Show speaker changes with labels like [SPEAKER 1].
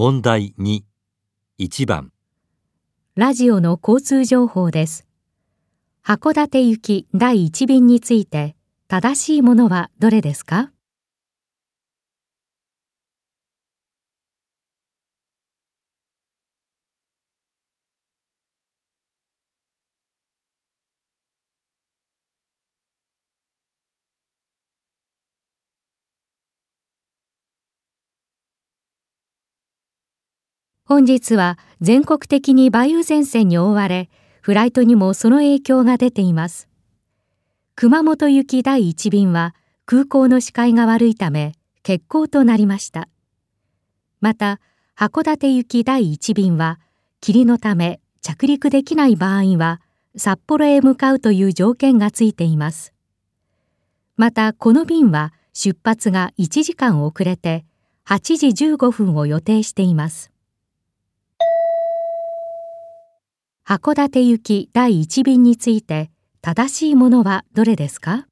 [SPEAKER 1] 問題2、1番、
[SPEAKER 2] ラジオの交通情報です。函館行き第1便について正しいものはどれですか？本日は全国的に梅雨前線に覆われ、フライトにもその影響が出ています。熊本行き第1便は空港の視界が悪いため欠航となりました。また、函館行き第1便は霧のため着陸できない場合は札幌へ向かうという条件がついています。また、この便は出発が1時間遅れて8時15分を予定しています。函館行き第1便について正しいものはどれですか？